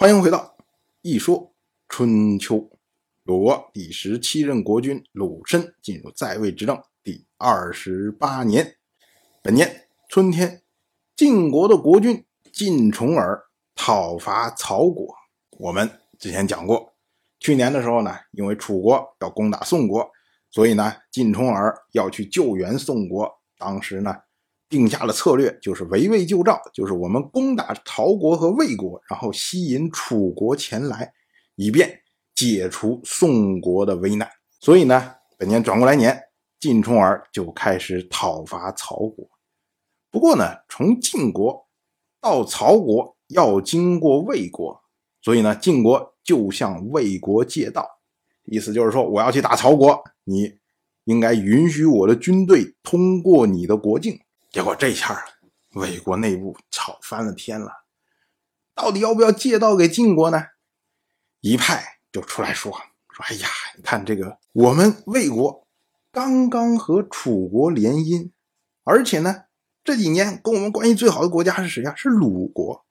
欢迎回到《一说春秋》。鲁国第十七任国君鲁申进入在位执政第二十八年。本年春天，晋国的国君晋重耳讨伐曹国。我们之前讲过，去年的时候呢，因为楚国要攻打宋国，所以呢，晋重耳要去救援宋国。当时呢。定下了策略，就是围魏救赵，就是我们攻打曹国和魏国，然后吸引楚国前来，以便解除宋国的危难。所以呢，本年转过来年，晋重耳就开始讨伐曹国。不过呢，从晋国到曹国要经过魏国，所以呢，晋国就向魏国借道，意思就是说，我要去打曹国，你应该允许我的军队通过你的国境。结果这下魏国内部吵翻了天了，到底要不要借道给晋国呢？一派就出来说说：“哎呀，你看这个，我们魏国刚刚和楚国联姻，而且呢，这几年跟我们关系最好的国家是谁呀？是鲁国。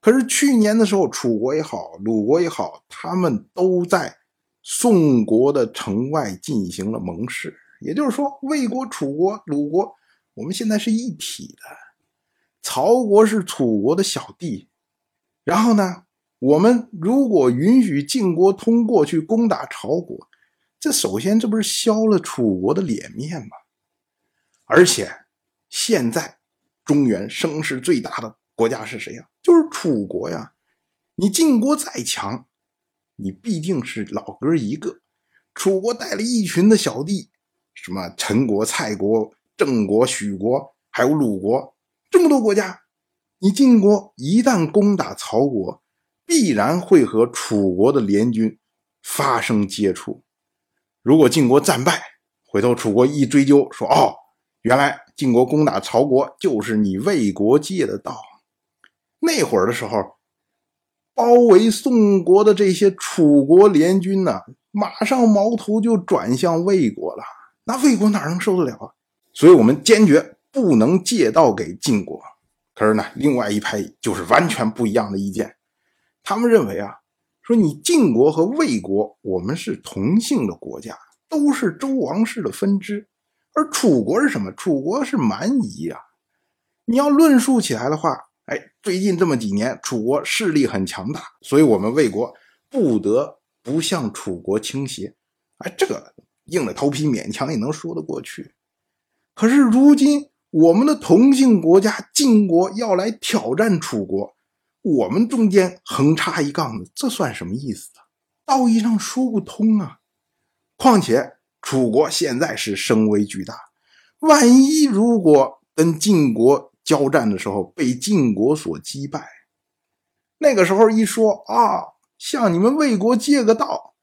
可是去年的时候，楚国也好，鲁国也好，他们都在宋国的城外进行了盟誓。也就是说，魏国、楚国、鲁国。”我们现在是一体的，曹国是楚国的小弟，然后呢，我们如果允许晋国通过去攻打曹国，这首先这不是削了楚国的脸面吗？而且现在中原声势最大的国家是谁呀？就是楚国呀！你晋国再强，你毕竟是老哥一个，楚国带了一群的小弟，什么陈国、蔡国。郑国、许国还有鲁国这么多国家，你晋国一旦攻打曹国，必然会和楚国的联军发生接触。如果晋国战败，回头楚国一追究，说：“哦，原来晋国攻打曹国就是你魏国借的道。”那会儿的时候，包围宋国的这些楚国联军呢，马上矛头就转向魏国了。那魏国哪能受得了啊？所以我们坚决不能借道给晋国。可是呢，另外一派就是完全不一样的意见。他们认为啊，说你晋国和魏国，我们是同姓的国家，都是周王室的分支。而楚国是什么？楚国是蛮夷啊。你要论述起来的话，哎，最近这么几年，楚国势力很强大，所以我们魏国不得不向楚国倾斜。哎，这个硬着头皮勉强也能说得过去。可是如今，我们的同姓国家晋国要来挑战楚国，我们中间横插一杠子，这算什么意思啊？道义上说不通啊！况且楚国现在是声威巨大，万一如果跟晋国交战的时候被晋国所击败，那个时候一说啊，向你们魏国借个道，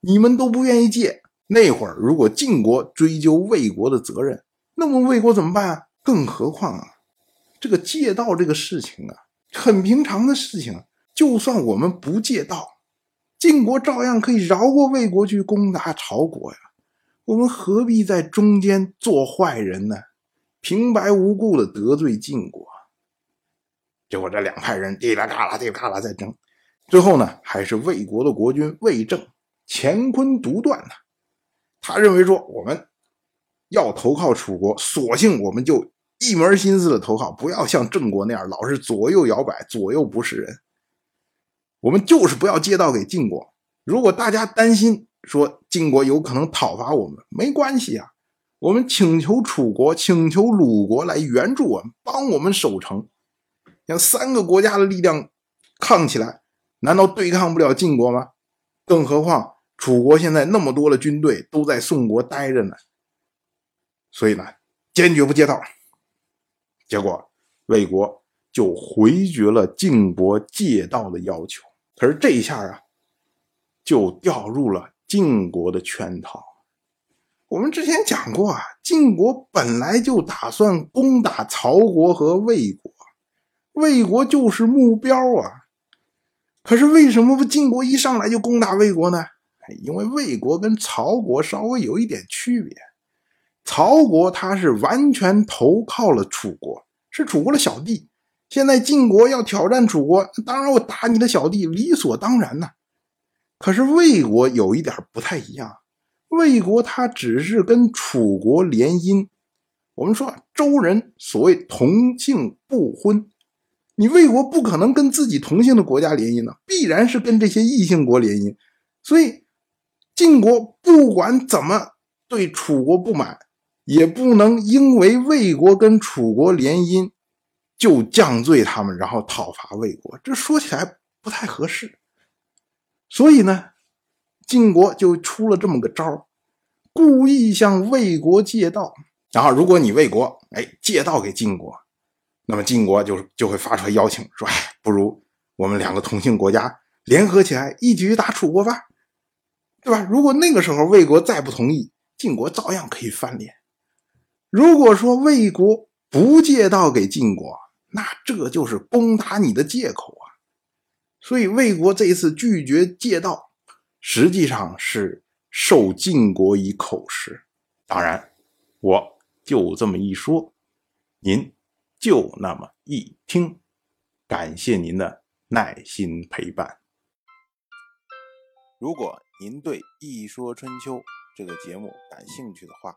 你们都不愿意借。那会儿如果晋国追究魏国的责任，那么魏国怎么办啊？更何况啊，这个借道这个事情啊，很平常的事情。就算我们不借道，晋国照样可以饶过魏国去攻打朝国呀。我们何必在中间做坏人呢？平白无故的得罪晋国，结果这两派人滴啦嘎啦、滴啦嘎啦在争。最后呢，还是魏国的国君魏正乾坤独断呢。他认为说我们。要投靠楚国，索性我们就一门心思的投靠，不要像郑国那样老是左右摇摆，左右不是人。我们就是不要借道给晋国。如果大家担心说晋国有可能讨伐我们，没关系啊，我们请求楚国、请求鲁国来援助我们，帮我们守城。像三个国家的力量抗起来，难道对抗不了晋国吗？更何况楚国现在那么多的军队都在宋国待着呢。所以呢，坚决不借道。结果魏国就回绝了晋国借道的要求。可是这一下啊，就掉入了晋国的圈套。我们之前讲过啊，晋国本来就打算攻打曹国和魏国，魏国就是目标啊。可是为什么不晋国一上来就攻打魏国呢？因为魏国跟曹国稍微有一点区别。曹国他是完全投靠了楚国，是楚国的小弟，现在晋国要挑战楚国，当然我打你的小弟，理所当然呐。可是魏国有一点不太一样，魏国他只是跟楚国联姻。我们说周人所谓同姓不婚，你魏国不可能跟自己同姓的国家联姻呢，必然是跟这些异姓国联姻。所以晋国不管怎么对楚国不满，也不能因为魏国跟楚国联姻就降罪他们，然后讨伐魏国。这说起来不太合适。所以呢，晋国就出了这么个招故意向魏国借道。然后，如果你魏国哎借道给晋国，那么晋国就就会发出来邀请，说：“哎，不如我们两个同姓国家联合起来，一举打楚国吧，对吧？”如果那个时候魏国再不同意，晋国照样可以翻脸。如果说魏国不借道给晋国，那这就是攻打你的借口啊。所以魏国这次拒绝借道，实际上是受晋国以口实。当然，我。就这么一说，您就那么一听，感谢您的耐心陪伴。如果您对《一说春秋》这个节目感兴趣的话，